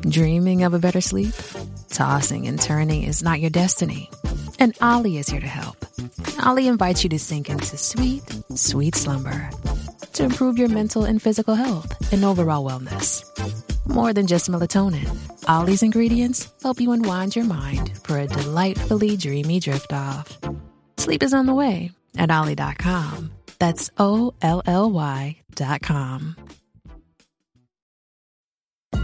Dreaming of a better sleep? Tossing and turning is not your destiny. And Ollie is here to help. Ollie invites you to sink into sweet, sweet slumber to improve your mental and physical health and overall wellness. More than just melatonin, Ollie's ingredients help you unwind your mind for a delightfully dreamy drift off. Sleep is on the way at Ollie.com. That's O L L Y.com.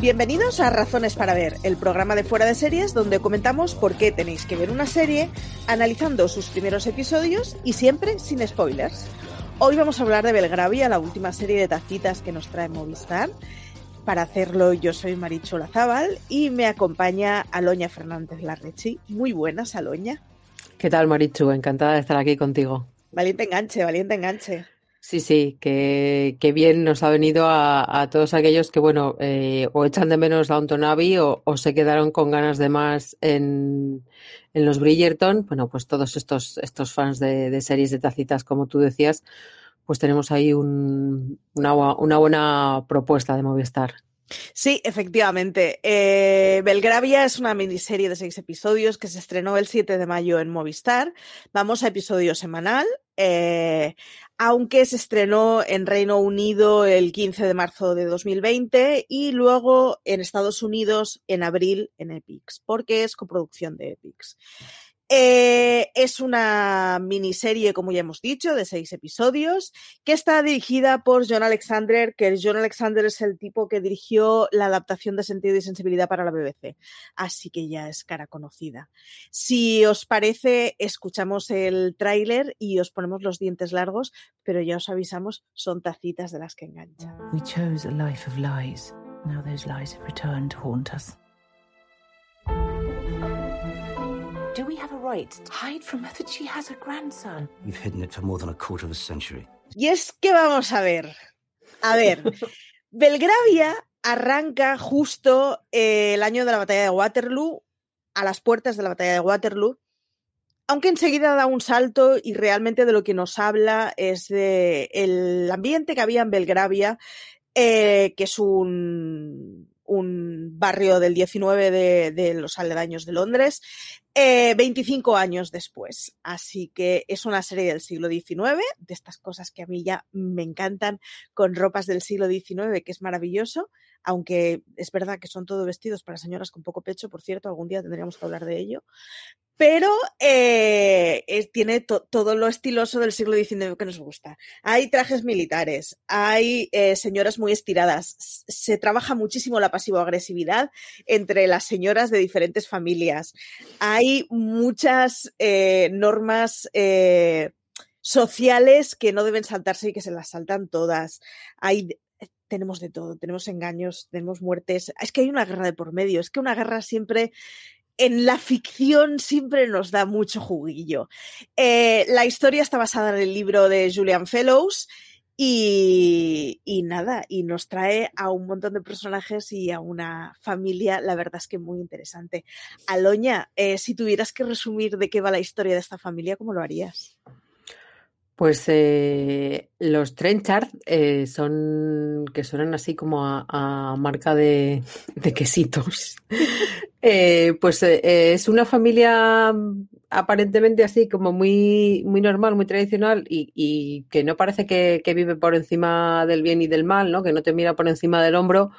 Bienvenidos a Razones para Ver, el programa de fuera de series donde comentamos por qué tenéis que ver una serie, analizando sus primeros episodios y siempre sin spoilers. Hoy vamos a hablar de Belgravia, la última serie de tacitas que nos trae Movistar. Para hacerlo, yo soy Marichu Lazábal y me acompaña Aloña Fernández Larrechi. Muy buenas, Aloña. ¿Qué tal, Marichu? Encantada de estar aquí contigo. Valiente enganche, valiente enganche. Sí, sí, que, bien nos ha venido a, todos aquellos que, bueno, eh, o echan de menos Downton Abbey o, o se quedaron con ganas de más en, en, los Bridgerton. Bueno, pues todos estos, estos fans de, series de tacitas, como tú decías, pues tenemos ahí un, una, una buena propuesta de Movistar. Sí, efectivamente. Eh, Belgravia es una miniserie de seis episodios que se estrenó el 7 de mayo en Movistar. Vamos a episodio semanal. Eh, aunque se estrenó en Reino Unido el 15 de marzo de 2020 y luego en Estados Unidos en abril en Epix, porque es coproducción de Epix. Eh, es una miniserie, como ya hemos dicho, de seis episodios, que está dirigida por John Alexander, que John Alexander es el tipo que dirigió la adaptación de Sentido y Sensibilidad para la BBC. Así que ya es cara conocida. Si os parece, escuchamos el tráiler y os ponemos los dientes largos, pero ya os avisamos, son tacitas de las que enganchan. Do we have a right to hide from her that she has a grandson? We've hidden it for more than a quarter of a century. Y es que vamos a ver. A ver. Belgravia arranca justo eh, el año de la batalla de Waterloo, a las puertas de la batalla de Waterloo, aunque enseguida da un salto y realmente de lo que nos habla es de el ambiente que había en Belgravia, eh, que es un, un barrio del 19 de, los aledaños de Londres, 25 eh, años después. Así que es una serie del siglo XIX, de estas cosas que a mí ya me encantan, con ropas del siglo XIX, que es maravilloso, aunque es verdad que son todo vestidos para señoras con poco pecho, por cierto, algún día tendríamos que hablar de ello pero eh, tiene todo lo estiloso del siglo XIX que nos gusta. Hay trajes militares, hay eh, señoras muy estiradas, se trabaja muchísimo la pasivo-agresividad entre las señoras de diferentes familias, hay muchas eh, normas sociales que no deben saltarse y que se las saltan todas. Hay tenemos de todo, tenemos engaños, tenemos muertes. Es que hay una guerra de por medio, es que una guerra siempre en la ficción siempre nos da mucho juguillo. Eh, la historia está basada en el libro de Julian Fellows y, nada, y nos trae a un montón de personajes y a una familia, la verdad es que muy interesante. Aloña, eh, si tuvieras que resumir de qué va la historia de esta familia, ¿cómo lo harías? Pues eh, los Trenchard eh, son que suenan así como a, marca de, quesitos. Eh, pues es una familia aparentemente así como muy, muy normal, muy tradicional y, que no parece que, vive por encima del bien y del mal, ¿no? Que no te mira por encima del hombro.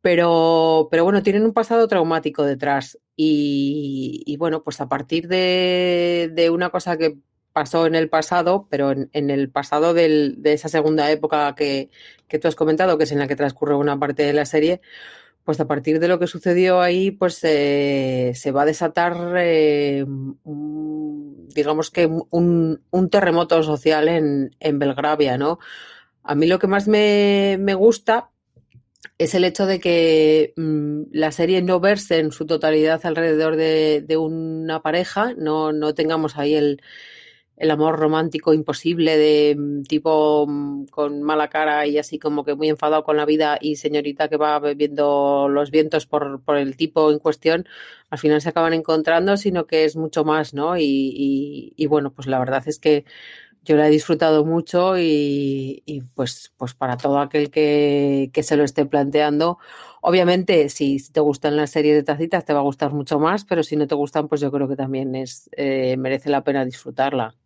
Pero, pero bueno, tienen un pasado traumático detrás. Y, bueno, pues a partir de una cosa que pasó en el pasado, pero en, el pasado de esa segunda época que, tú has comentado, que es en la que transcurre una parte de la serie, pues a partir de lo que sucedió ahí, pues se va a desatar, eh, digamos que un, terremoto social en, en, Belgravia, ¿no? A mí lo que más me, me gusta es el hecho de que mm, la serie no verse en su totalidad alrededor de, una pareja, no, no tengamos ahí el, el, amor romántico imposible de mm, tipo mm, con mala cara y así como que muy enfadado con la vida y señorita que va bebiendo los vientos por, por el tipo en cuestión, al final se acaban encontrando, sino que es mucho más, ¿no? y, y bueno, pues la verdad es que yo la he disfrutado mucho y, pues, pues para todo aquel que, se lo esté planteando, obviamente si te gustan las series de tacitas te va a gustar mucho más, pero si no te gustan, pues yo creo que también es eh, merece la pena disfrutarla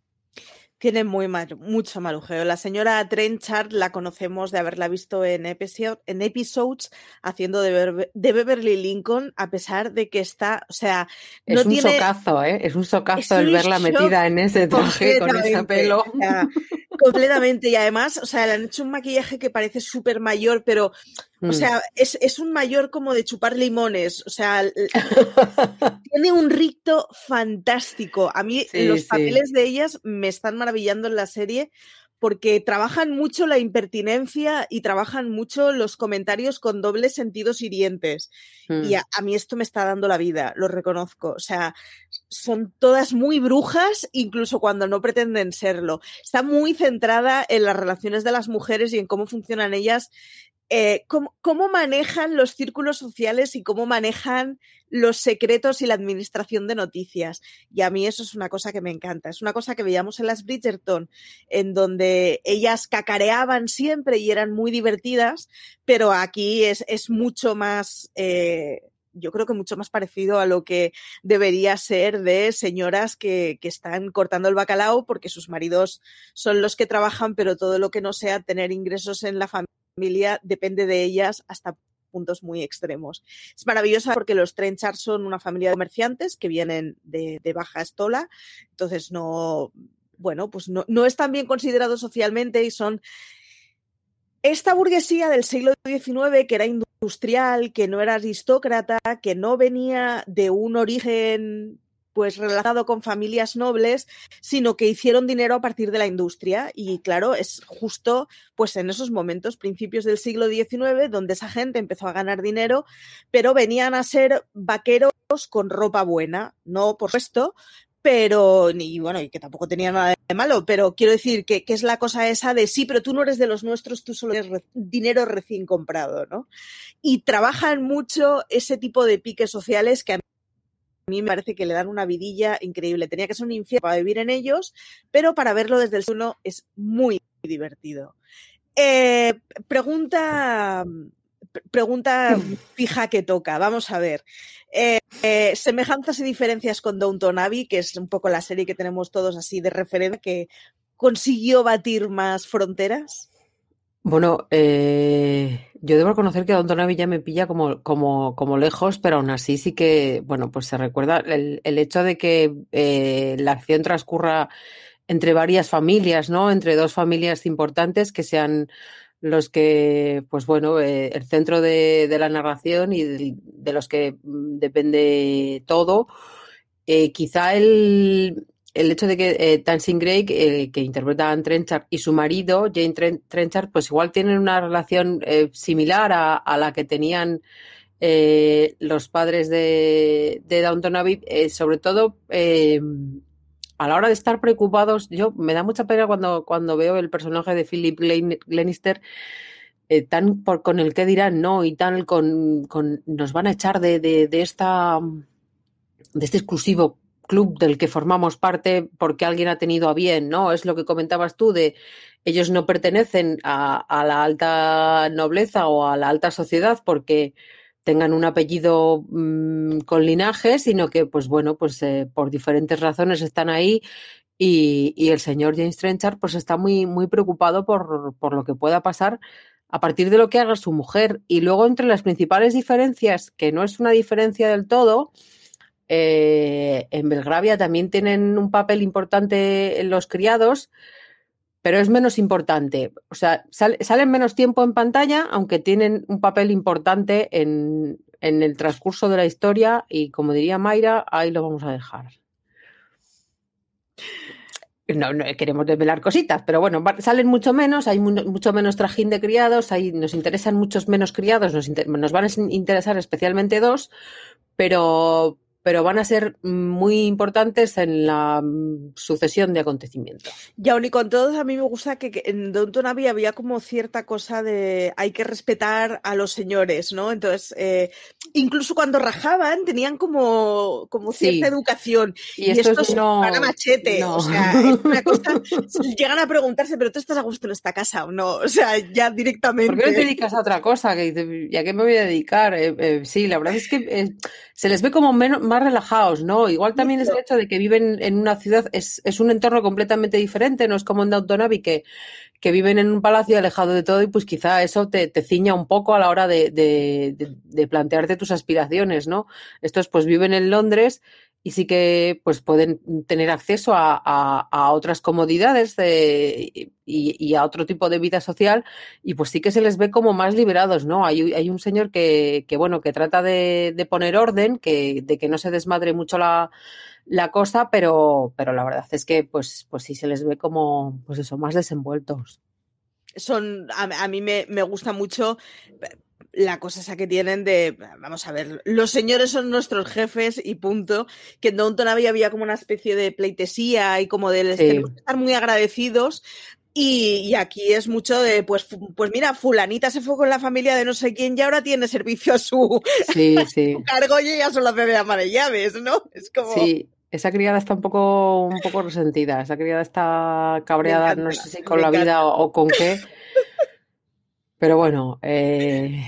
tiene muy mucho marujeo. La señora Trenchard la conocemos de haberla visto en, en episodes haciendo de, Beverly Lincoln, a pesar de que está, o sea, es un socazo, ¿eh? Es un socazo el verla metida en ese traje con ese pelo. completamente. Y además, o sea, le han hecho un maquillaje que parece súper mayor, pero o mm. sea, es, un mayor como de chupar limones. O sea, tiene un ricto fantástico. A mí los papeles de ellas me están maravillando en la serie porque trabajan mucho la impertinencia y trabajan mucho los comentarios con dobles sentidos hirientes. Y mm. a, mí esto me está dando la vida, lo reconozco. O sea, son todas muy brujas, incluso cuando no pretenden serlo. Está muy centrada en las relaciones de las mujeres y en cómo funcionan ellas eh, cómo, manejan los círculos sociales y cómo manejan los secretos y la administración de noticias. Y a mí eso es una cosa que me encanta. Es una cosa que veíamos en las Bridgerton, en donde ellas cacareaban siempre y eran muy divertidas, pero aquí es, mucho más... Eh, yo creo que mucho más parecido a lo que debería ser de señoras que, que, están cortando el bacalao porque sus maridos son los que trabajan, pero todo lo que no sea tener ingresos en la familia familia depende de ellas hasta puntos muy extremos. Es maravillosa porque los Trenchard son una familia de comerciantes que vienen de, Baja Estola, entonces no, bueno, pues no, no están bien considerados socialmente y son esta burguesía del siglo XIX que era industrial, que no era aristócrata, que no venía de un origen pues relacionado con familias nobles, sino que hicieron dinero a partir de la industria. Y claro, es justo pues en esos momentos, principios del siglo XIX, donde esa gente empezó a ganar dinero, pero venían a ser vaqueros con ropa buena, no por supuesto, pero, y bueno, y que tampoco tenía nada de malo, pero quiero decir que, que, es la cosa esa de sí, pero tú no eres de los nuestros, tú solo eres dinero recién comprado, ¿no? Y trabajan mucho ese tipo de piques sociales que a a mí me parece que le dan una vidilla increíble. Tenía que ser un infierno para vivir en ellos, pero para verlo desde el suelo es muy divertido. Eh, pregunta, pregunta fija que toca. Vamos a ver. Eh, eh, semejanzas y diferencias con Downton Abbey, que es un poco la serie que tenemos todos así de referencia, que consiguió batir más fronteras. Bueno, eh, yo debo reconocer que Don ya me pilla como, como, como lejos, pero aún así sí que, bueno, pues se recuerda el, el hecho de que eh, la acción transcurra entre varias familias, ¿no? Entre dos familias importantes que sean los que, pues bueno, eh, el centro de, de, la narración y de, de los que mm, depende todo. Eh, quizá el, el hecho de que eh, Tansing Gray, eh, que interpreta a Trenchard, y su marido, Jane Trenchard, pues igual tienen una relación eh, similar a, la que tenían eh, los padres de, de Downton Abbey, sobre todo a la hora de estar preocupados. Yo me da mucha pena cuando, cuando veo el personaje de Philip Glenister. tan por, con el que dirán no y tan con, con nos van a echar de, de, de esta de este exclusivo club del que formamos parte porque alguien ha tenido a bien, ¿no? Es lo que comentabas tú de ellos no pertenecen a, la alta nobleza o a la alta sociedad porque tengan un apellido mm, con linaje, sino que, pues bueno, pues eh, por diferentes razones están ahí y, y, el señor James Trenchard pues está muy, muy preocupado por, por lo que pueda pasar a partir de lo que haga su mujer. Y luego entre las principales diferencias, que no es una diferencia del todo, eh, en Belgravia también tienen un papel importante los criados, pero es menos importante. O sea, salen menos tiempo en pantalla, aunque tienen un papel importante en, en el transcurso de la historia y como diría Mayra, ahí lo vamos a dejar. No, queremos desvelar cositas, pero bueno, salen mucho menos, hay mucho menos trajín de criados, ahí nos interesan muchos menos criados, nos van a interesar especialmente dos, pero, pero van a ser muy importantes en la mm, sucesión de acontecimientos. Y aún y con todos, a mí me gusta que, en Downton Abbey había como cierta cosa de hay que respetar a los señores, ¿no? Entonces, eh, incluso cuando rajaban, tenían como, como cierta educación. Y, esto, es no, para machete. O sea, es una cosa, llegan a preguntarse, pero tú estás a gusto en esta casa o no. O sea, ya directamente. ¿Por qué no te dedicas a otra cosa? ¿Y a qué me voy a dedicar? Eh, eh, sí, la verdad es que se les ve como menos, más relajados, ¿no? Igual también es el hecho de que viven en una ciudad, es, es un entorno completamente diferente, no es como en Downton Abbey que, que viven en un palacio alejado de todo y pues quizá eso te, te ciña un poco a la hora de, de, de, plantearte tus aspiraciones, ¿no? Estos pues viven en Londres y sí que pues pueden tener acceso a, a, otras comodidades de, y, a otro tipo de vida social y pues sí que se les ve como más liberados, ¿no? Hay, hay un señor que, que, bueno, que trata de, de poner orden, que, de que no se desmadre mucho la, la cosa, pero, pero la verdad es que pues, pues sí se les ve como, pues eso, más desenvueltos. Son, a, a mí me, me gusta mucho la cosa esa que tienen de, vamos a ver, los señores son nuestros jefes y punto, que en Downton había, había como una especie de pleitesía y como de estar muy agradecidos, y, aquí es mucho de, pues, pues mira, fulanita se fue con la familia de no sé quién y ahora tiene servicio a su, sí, sí. cargo y ella solo bebe ama de llaves, ¿no? Es como... Sí, esa criada está un poco, un poco resentida, esa criada está cabreada, no sé si con la vida o, con qué. Pero bueno, eh,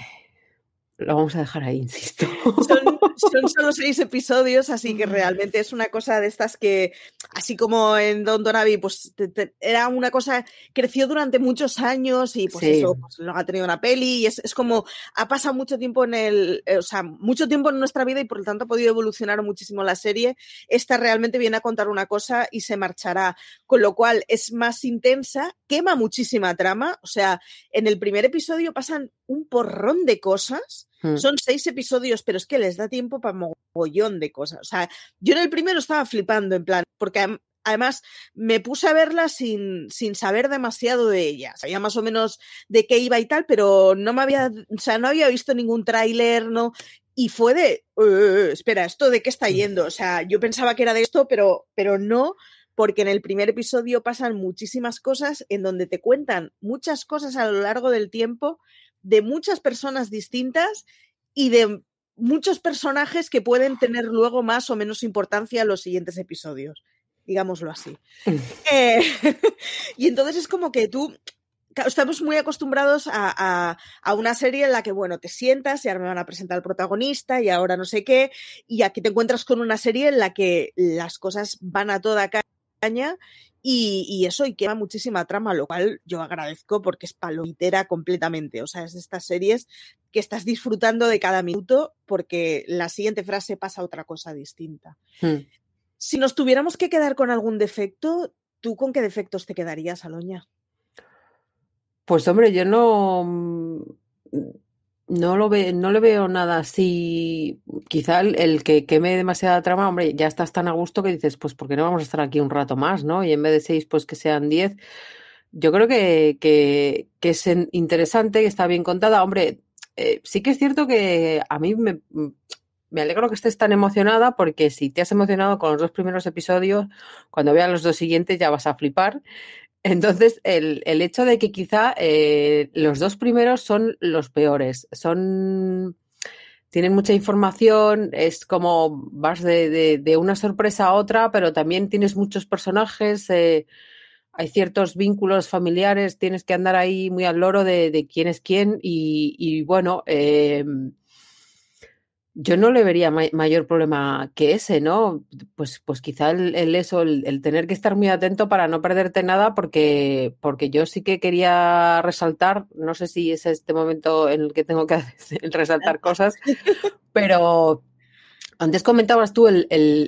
lo vamos a dejar ahí, insisto. Son, solo seis episodios, así que realmente es una cosa de estas que, así como en Don Donavi, pues era una cosa, creció durante muchos años y pues eso, pues, ha tenido una peli y es, es, como, ha pasado mucho tiempo en el, eh, o sea, mucho tiempo en nuestra vida y por lo tanto ha podido evolucionar muchísimo la serie. Esta realmente viene a contar una cosa y se marchará, con lo cual es más intensa, quema muchísima trama, o sea, en el primer episodio pasan un porrón de cosas Mm. Son seis episodios, pero es que les da tiempo para mogollón de cosas. O sea, yo en el primero estaba flipando, en plan, porque además me puse a verla sin, sin saber demasiado de ella. Sabía más o menos de qué iba y tal, pero no me había, o sea, no había visto ningún tráiler, ¿no? Y fue de, uh, espera, ¿esto de qué está mm. yendo? O sea, yo pensaba que era de esto, pero, pero no, porque en el primer episodio pasan muchísimas cosas en donde te cuentan muchas cosas a lo largo del tiempo de muchas personas distintas y de muchos personajes que pueden tener luego más o menos importancia en los siguientes episodios, digámoslo así. Eh, y entonces es como que tú, estamos muy acostumbrados a, a, una serie en la que, bueno, te sientas y ahora me van a presentar al protagonista y ahora no sé qué, y aquí te encuentras con una serie en la que las cosas van a toda caña y, eso, y quema muchísima trama, lo cual yo agradezco porque es palomitera completamente. O sea, es de estas series que estás disfrutando de cada minuto porque la siguiente frase pasa a otra cosa distinta. Hmm. Si nos tuviéramos que quedar con algún defecto, ¿tú con qué defectos te quedarías, Aloña? Pues hombre, yo no no lo ve, no le veo nada así. Quizá el, que queme demasiada trama, hombre, ya estás tan a gusto que dices, pues, ¿por qué no vamos a estar aquí un rato más, no? Y en vez de seis, pues que sean diez. Yo creo que, que, es interesante, que está bien contada. Hombre, eh, sí que es cierto que a mí me, me alegro que estés tan emocionada porque si te has emocionado con los dos primeros episodios, cuando veas los dos siguientes ya vas a flipar. Entonces, el, el, hecho de que quizá eh, los dos primeros son los peores, son tienen mucha información, es como vas de, de, de una sorpresa a otra, pero también tienes muchos personajes, eh, hay ciertos vínculos familiares, tienes que andar ahí muy al loro de, de quién es quién y, y bueno, eh, yo no le vería mayor problema que ese, ¿no? Pues, pues quizá el, eso, el, tener que estar muy atento para no perderte nada, porque, porque yo sí que quería resaltar, no sé si es este momento en el que tengo que resaltar cosas, pero, Antes comentabas tú el,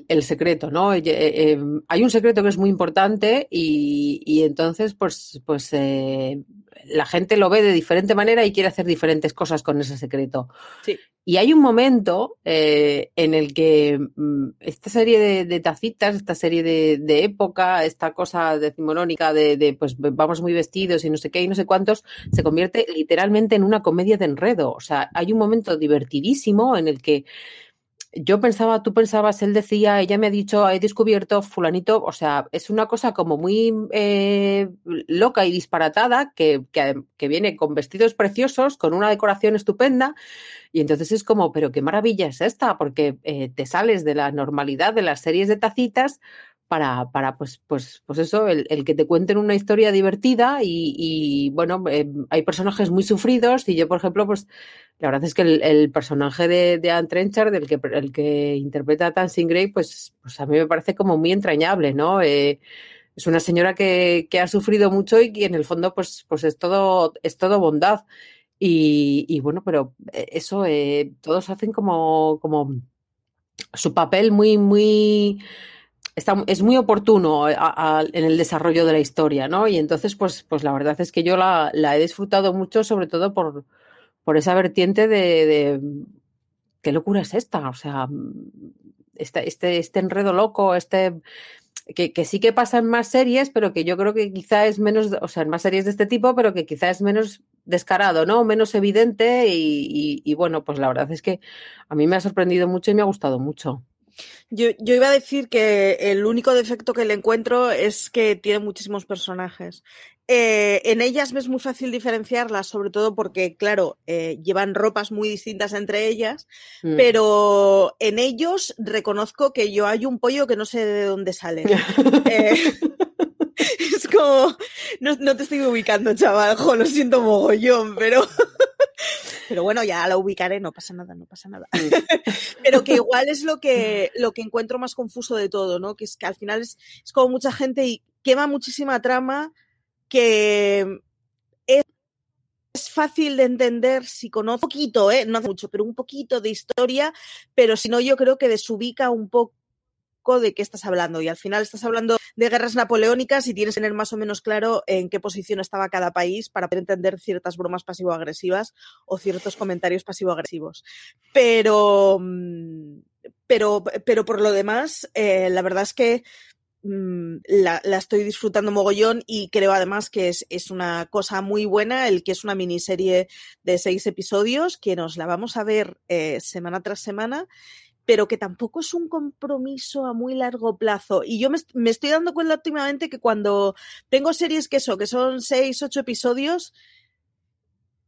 el, secreto, ¿no? Eh, eh, hay un secreto que es muy importante y, y entonces, pues, pues eh, la gente lo ve de diferente manera y quiere hacer diferentes cosas con ese secreto. Sí. Y hay un momento en el que mm, esta serie de, tacitas, esta serie de, época, esta cosa decimonónica de, de, pues vamos muy vestidos y no sé qué y no sé cuántos, se convierte literalmente en una comedia de enredo. O sea, hay un momento divertidísimo en el que yo pensaba, tú pensabas, él decía, ella me ha dicho, he descubierto fulanito, o sea, es una cosa como muy eh, loca y disparatada que, que, viene con vestidos preciosos, con una decoración estupenda, y entonces es como, pero qué maravilla es esta, porque eh, te sales de la normalidad de las series de tacitas para, para pues, pues, pues eso, el, el, que te cuenten una historia divertida y, y bueno, eh, hay personajes muy sufridos y yo, por ejemplo, pues la verdad es que el, el personaje de, de Anne Trenchard, del que, el que interpreta a Tansing Grey, pues, pues a mí me parece como muy entrañable, ¿no? Eh, es una señora que, que, ha sufrido mucho y que en el fondo pues, pues es, todo, es todo bondad. Y, y bueno, pero eh, eso, eh, todos hacen como, como su papel muy, muy Es muy oportuno en el desarrollo de la historia, ¿no? Y entonces, pues, pues la verdad es que yo la, he disfrutado mucho, sobre todo por, por esa vertiente de, qué locura es esta, o sea, este, este, este enredo loco, este que, sí que pasa en más series, pero que yo creo que quizá es menos, o sea, en más series de este tipo, pero que quizá es menos descarado, ¿no? Menos evidente y bueno, pues la verdad es que a mí me ha sorprendido mucho y me ha gustado mucho. Yo, yo, iba a decir que el único defecto que le encuentro es que tiene muchísimos personajes. Eh, en ellas me es muy fácil diferenciarlas, sobre todo porque, claro, eh, llevan ropas muy distintas entre ellas, mm. pero en ellos reconozco que yo hay un pollo que no sé de dónde sale. eh, es como, no, no, te estoy ubicando, chaval, jo, lo siento mogollón, pero... Pero bueno, ya la ubicaré, no pasa nada, no pasa nada. Pero que igual es lo que, lo que encuentro más confuso de todo, ¿no? Que es que al final es, es como mucha gente y quema muchísima trama que es, es fácil de entender si conoce un poquito, ¿eh? no hace mucho, pero un poquito de historia, pero si no, yo creo que desubica un poco de qué estás hablando. Y al final estás hablando de guerras napoleónicas y tienes que tener más o menos claro en qué posición estaba cada país para poder entender ciertas bromas pasivo-agresivas o ciertos comentarios pasivo-agresivos. Pero, mm, pero, pero por lo demás, eh, la verdad es que mm, la, la, estoy disfrutando mogollón y creo además que es, es, una cosa muy buena el que es una miniserie de seis episodios que nos la vamos a ver eh, semana tras semana pero que tampoco es un compromiso a muy largo plazo. Y yo me, estoy dando cuenta últimamente que cuando tengo series que eso, que son seis, ocho episodios,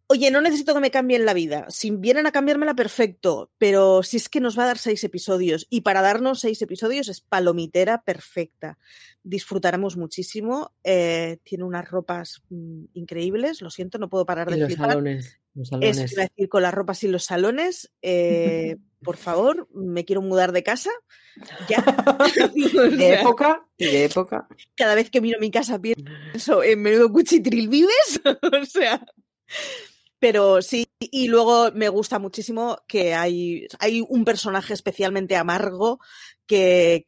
oye, no necesito que me cambien la vida. Si vienen a cambiármela, perfecto. Pero si es que nos va a dar seis episodios. Y para darnos seis episodios es palomitera perfecta. Disfrutaremos muchísimo. Eh, tiene unas ropas mm, increíbles. Lo siento, no puedo parar y de los salones, los salones. Es decir, con las ropas y los salones. Eh, por favor, me quiero mudar de casa. Ya. de época, de época. Cada vez que miro mi casa pienso en menudo cuchitril vives. o sea. Pero sí, y luego me gusta muchísimo que hay, hay un personaje especialmente amargo que,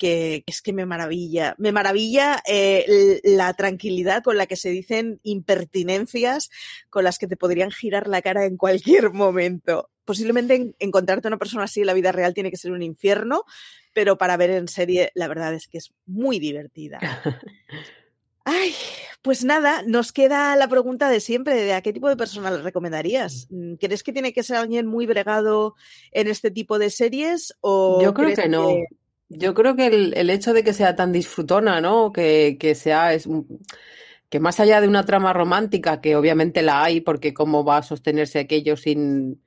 es que me maravilla. Me maravilla eh, la tranquilidad con la que se dicen impertinencias con las que te podrían girar la cara en cualquier momento. Posiblemente en, encontrarte una persona así en la vida real tiene que ser un infierno, pero para ver en serie la verdad es que es muy divertida. Ay, pues nada, nos queda la pregunta de siempre, de a qué tipo de persona le recomendarías. Mm, ¿Crees que tiene que ser alguien muy bregado en este tipo de series? O Yo creo que no. Que... Yo creo que el, el, hecho de que sea tan disfrutona, ¿no? Que, que sea, es, que más allá de una trama romántica, que obviamente la hay, porque cómo va a sostenerse aquello sin,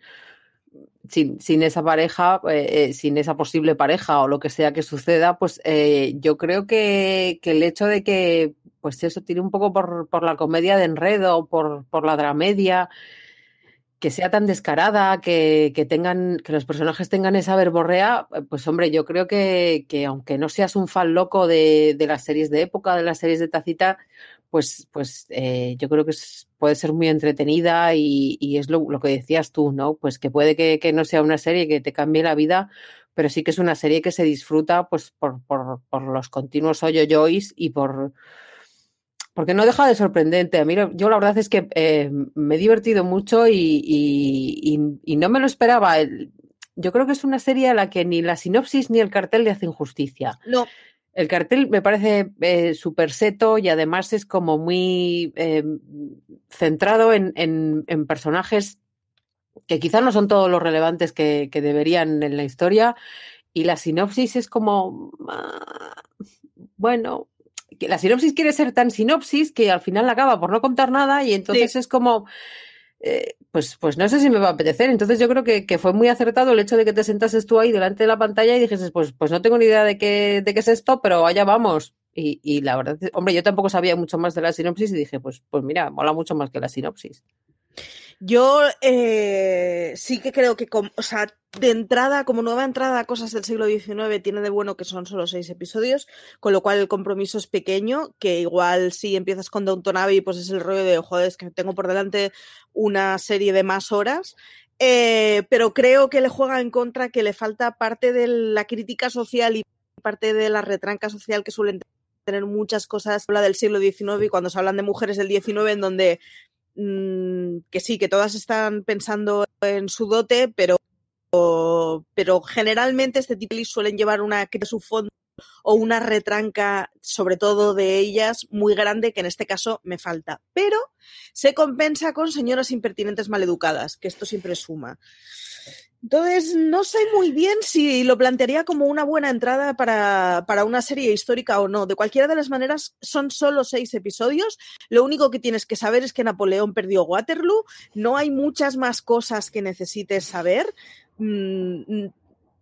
sin, sin, esa pareja, eh, sin esa posible pareja o lo que sea que suceda, pues eh, yo creo que, que, el hecho de que pues eso tiene un poco por, por la comedia de enredo, por, por la dramedia, que sea tan descarada, que, que, tengan, que los personajes tengan esa verborrea, pues hombre, yo creo que, que aunque no seas un fan loco de, de, las series de época, de las series de tacita, pues, pues eh, yo creo que puede ser muy entretenida y, y es lo, lo, que decías tú, ¿no? Pues que puede que, que, no sea una serie que te cambie la vida, pero sí que es una serie que se disfruta pues por, por, por los continuos hoyo-joys y por porque no deja de sorprendente. A mí, yo la verdad es que eh, me he divertido mucho y, y, y, no me lo esperaba. Yo creo que es una serie a la que ni la sinopsis ni el cartel le hacen justicia. No. El cartel me parece eh, súper seto y además es como muy eh, centrado en, en, en, personajes que quizás no son todos los relevantes que, que, deberían en la historia. Y la sinopsis es como, ah, bueno, la sinopsis quiere ser tan sinopsis que al final acaba por no contar nada y entonces sí. es como, eh, pues, pues no sé si me va a apetecer. Entonces yo creo que, que, fue muy acertado el hecho de que te sentases tú ahí delante de la pantalla y dijeses, pues, pues no tengo ni idea de qué, de qué es esto, pero allá vamos. Y, y la verdad, hombre, yo tampoco sabía mucho más de la sinopsis y dije, pues, pues mira, mola mucho más que la sinopsis. Yo eh, sí que creo que, o sea, de entrada, como nueva entrada a cosas del siglo XIX, tiene de bueno que son solo seis episodios, con lo cual el compromiso es pequeño, que igual si empiezas con Downton Abbey, pues es el rollo de, joder, es que tengo por delante una serie de más horas. Eh, pero creo que le juega en contra que le falta parte de la crítica social y parte de la retranca social que suelen tener muchas cosas habla del siglo XIX y cuando se hablan de mujeres del XIX en donde mmm, que sí, que todas están pensando en su dote, pero, pero generalmente este tipo de suelen llevar una que su fondo o una retranca, sobre todo de ellas, muy grande, que en este caso me falta. Pero se compensa con señoras impertinentes maleducadas, que esto siempre suma. Entonces, no sé muy bien si lo plantearía como una buena entrada para, para, una serie histórica o no. De cualquiera de las maneras, son solo seis episodios. Lo único que tienes que saber es que Napoleón perdió Waterloo. No hay muchas más cosas que necesites saber. Mm,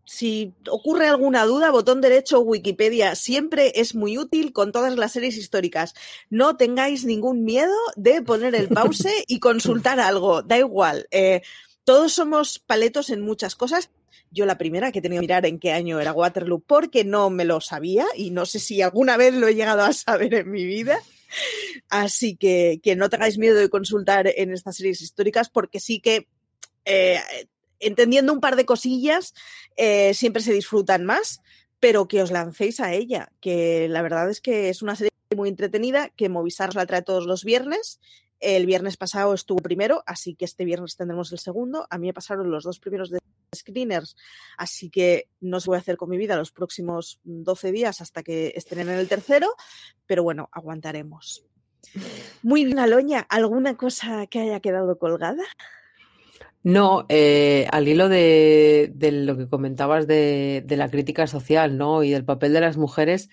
si ocurre alguna duda, botón derecho Wikipedia siempre es muy útil con todas las series históricas. No tengáis ningún miedo de poner el pause y consultar algo. Da igual. Eh, todos somos paletos en muchas cosas. Yo la primera que he tenido que mirar en qué año era Waterloo porque no me lo sabía y no sé si alguna vez lo he llegado a saber en mi vida. Así que, que no tengáis miedo de consultar en estas series históricas porque sí que eh, entendiendo un par de cosillas eh, siempre se disfrutan más, pero que os lancéis a ella, que la verdad es que es una serie muy entretenida que Movistar la trae todos los viernes el viernes pasado estuvo primero, así que este viernes tendremos el segundo. A mí me pasaron los dos primeros de screeners, así que no se voy a hacer con mi vida los próximos 12 días hasta que estén en el tercero, pero bueno, aguantaremos. Muy bien, Aloña, ¿alguna cosa que haya quedado colgada? No, eh, al hilo de, lo que comentabas de, de, la crítica social ¿no? y del papel de las mujeres,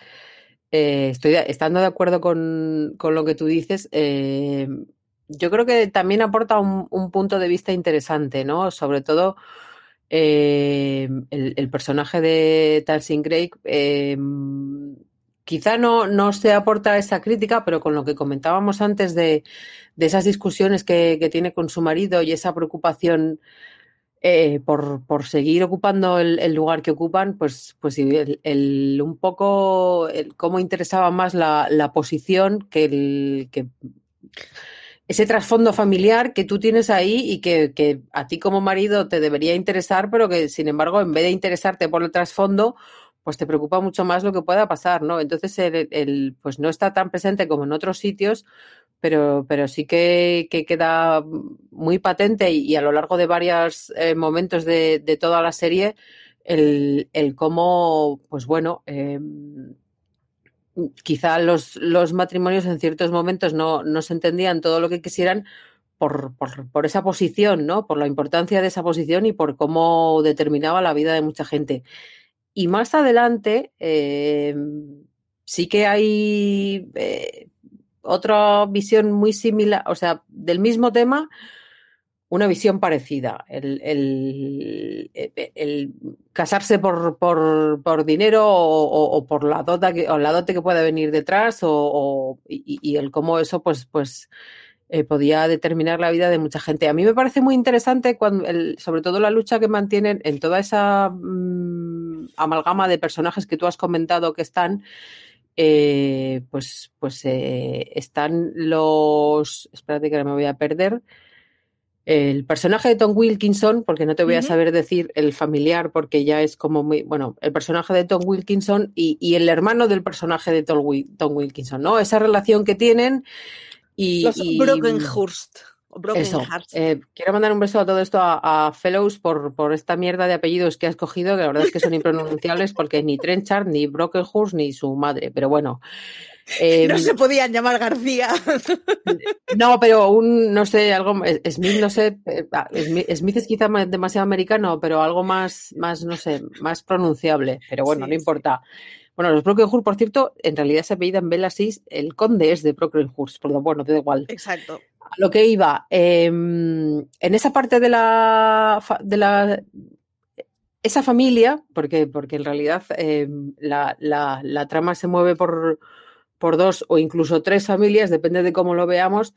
eh, estoy estando de acuerdo con, con lo que tú dices. Eh, yo creo que también aporta un, un, punto de vista interesante, ¿no? Sobre todo eh, el, personaje de Talsin Craig. Quizá no, no se aporta esa crítica, pero con lo que comentábamos antes de, de esas discusiones que, que, tiene con su marido y esa preocupación eh, por, por, seguir ocupando el, lugar que ocupan, pues, pues el, el un poco cómo interesaba más la, posición que, el, que ese trasfondo familiar que tú tienes ahí y que, que, a ti como marido te debería interesar, pero que sin embargo, en vez de interesarte por el trasfondo, pues te preocupa mucho más lo que pueda pasar, ¿no? Entonces, el, pues no está tan presente como en otros sitios, pero, pero sí que, que, queda muy patente y, a lo largo de varios eh, momentos de, toda la serie el, el cómo, pues bueno, eh, quizá los, los, matrimonios en ciertos momentos no, no, se entendían todo lo que quisieran por, por, por, esa posición, ¿no? Por la importancia de esa posición y por cómo determinaba la vida de mucha gente. Y más adelante eh, sí que hay otra visión muy similar, o sea, del mismo tema, una visión parecida. El, el, el casarse por, por, por dinero o, por la, dota que, o la dote que pueda venir detrás o, y, el cómo eso pues, pues eh, podía determinar la vida de mucha gente. A mí me parece muy interesante cuando, el, sobre todo la lucha que mantienen en toda esa mmm, amalgama de personajes que tú has comentado que están eh, pues, pues eh, están los. Espérate que me voy a perder. el personaje de Tom Wilkinson, porque no te voy a saber decir el familiar, porque ya es como muy, bueno, el personaje de Tom Wilkinson y, el hermano del personaje de Tom, Wilkinson, ¿no? Esa relación que tienen y... Los Brokenhurst. Eso. Eh, quiero mandar un beso a todo esto a, Fellows por, por, esta mierda de apellidos que has cogido, que la verdad es que son impronunciables porque ni Trenchard, ni Brokenhurst, ni su madre, pero bueno. no em, se podían llamar García. No, pero un, no sé, algo, Smith, no sé, eh, ah, Smith es quizá demasiado americano, pero algo más, más, no sé, más pronunciable, pero bueno, no importa. Bueno, los Brockenhurst, por cierto, en realidad se apellidan Belasis, el conde es de Brockenhurst, pero bueno, te da igual. Exacto. A lo que iba, em, en esa parte de la, de la esa familia, porque, porque en realidad em, la, la, trama se mueve por, por dos o incluso tres familias, depende de cómo lo veamos,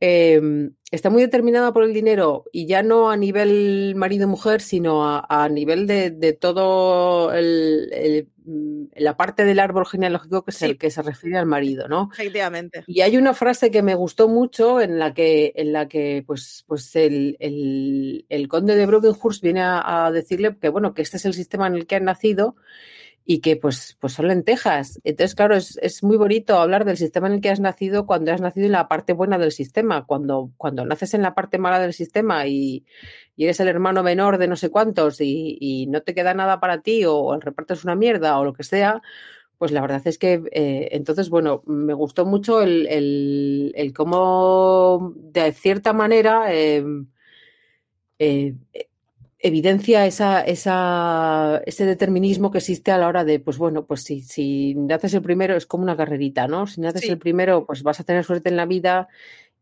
em, está muy determinada por el dinero y ya no a nivel marido-mujer, sino a, nivel de, todo el, mm, la parte del árbol genealógico que es el que se refiere al marido, ¿no? Efectivamente. Y hay una frase que me gustó mucho en la que, en la que pues, pues el, conde de Brokenhurst viene a, a decirle que bueno, que este es el sistema en el que han nacido y que pues, pues son lentejas. Entonces, claro, es, es, muy bonito hablar del sistema en el que has nacido cuando has nacido en la parte buena del sistema. Cuando, cuando naces en la parte mala del sistema y, y eres el hermano menor de no sé cuántos y, y, no te queda nada para ti o el reparto es una mierda o lo que sea, pues la verdad es que eh, entonces, bueno, me gustó mucho el, el, el cómo de cierta manera eh, eh, evidencia esa, esa, ese determinismo que existe a la hora de, pues bueno, pues si, si naces el primero es como una carrerita, ¿no? Si naces el primero, pues vas a tener suerte en la vida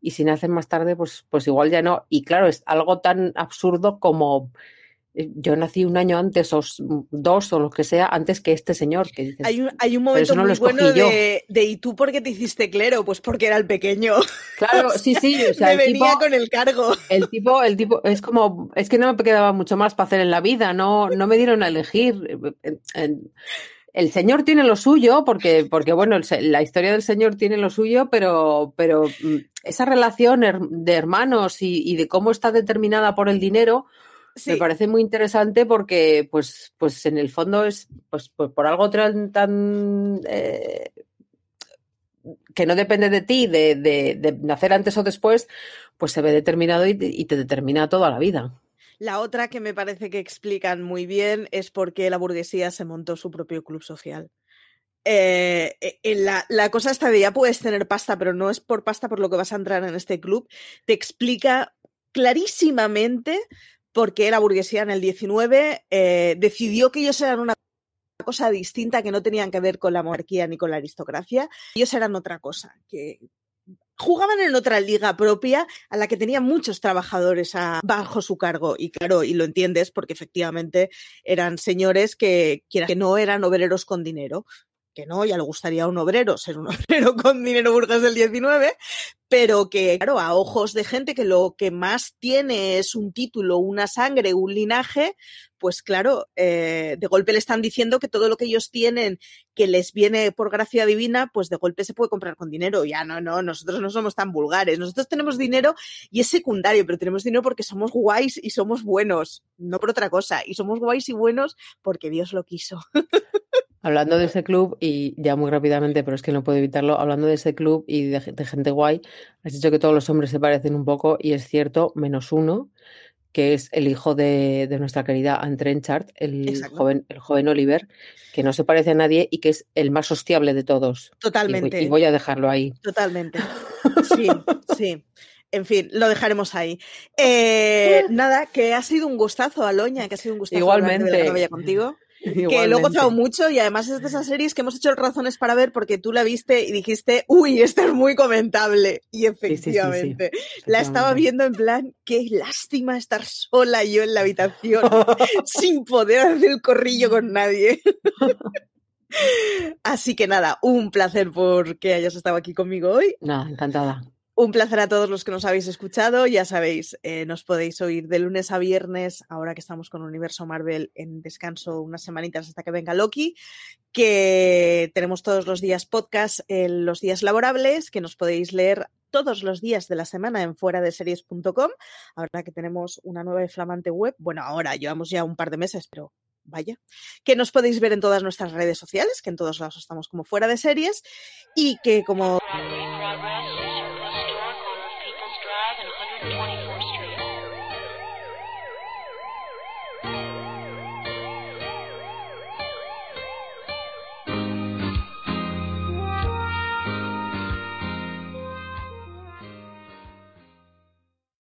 y si naces más tarde, pues, pues igual ya no. Y claro, es algo tan absurdo como yo nací un año antes o dos o lo que sea antes que este señor. Que hay, un, hay un momento muy bueno de, de, ¿y tú por qué te hiciste clero? Pues porque era el pequeño. Claro, sí, sí. O sea, Me venía con el cargo. El tipo, el tipo, es como, es que no me quedaba mucho más para hacer en la vida, no, no me dieron a elegir. El señor tiene lo suyo, porque, porque bueno, la historia del señor tiene lo suyo, pero, pero mm, esa relación de hermanos y de cómo está determinada por el dinero, me parece muy interesante porque, pues, pues en el fondo es, pues, pues por algo tan, eh, que no depende de ti, de, nacer antes o después, pues se ve determinado y, te determina toda la vida. La otra que me parece que explican muy bien es por qué la burguesía se montó su propio club social. Eh, eh, la, la, cosa esta de ya puedes tener pasta, pero no es por pasta por lo que vas a entrar en este club, te explica clarísimamente porque la burguesía en el 19 eh, decidió que ellos eran una cosa distinta que no tenían que ver con la monarquía ni con la aristocracia. Ellos eran otra cosa, que jugaban en otra liga propia a la que tenían muchos trabajadores bajo su cargo. Y claro, y lo entiendes porque efectivamente eran señores que, que no eran obreros con dinero que no, ya le gustaría a un obrero ser un obrero con dinero burgués del 19, pero que, claro, a ojos de gente que lo que más tiene es un título, una sangre, un linaje, pues claro, eh, de golpe le están diciendo que todo lo que ellos tienen, que les viene por gracia divina, pues de golpe se puede comprar con dinero. Ya no, no, nosotros no somos tan vulgares. Nosotros tenemos dinero y es secundario, pero tenemos dinero porque somos guays y somos buenos, no por otra cosa. Y somos guays y buenos porque Dios lo quiso. Hablando de ese club, y ya muy rápidamente, pero es que no puedo evitarlo, hablando de ese club y de, gente guay, has dicho que todos los hombres se parecen un poco, y es cierto, menos uno, que es el hijo de, nuestra querida Anne Trenchard, el joven, el joven Oliver, que no se parece a nadie y que es el más hostiable de todos. Totalmente. Y voy, a dejarlo ahí. Totalmente. Sí, sí. En fin, lo dejaremos ahí. Eh, nada, que ha sido un gustazo, Aloña, que ha sido un gustazo Igualmente. De contigo. Que lo he gozado mucho y además es de esas series que hemos hecho razones para ver porque tú la viste y dijiste, uy, esta es muy comentable. Y efectivamente, la estaba viendo en plan, qué lástima estar sola yo en la habitación sin poder hacer el corrillo con nadie. Así que nada, un placer por que hayas estado aquí conmigo hoy. Nada, encantada. Un placer a todos los que nos habéis escuchado. Ya sabéis, eh, nos podéis oír de lunes a viernes, ahora que estamos con Universo Marvel en descanso unas semanitas hasta que venga Loki, que tenemos todos los días podcast en los días laborables, que nos podéis leer todos los días de la semana en fuera de series.com. Ahora que tenemos una nueva y flamante web, bueno, ahora llevamos ya un par de meses, pero vaya, que nos podéis ver en todas nuestras redes sociales, que en todos lados estamos como fuera de series y que como...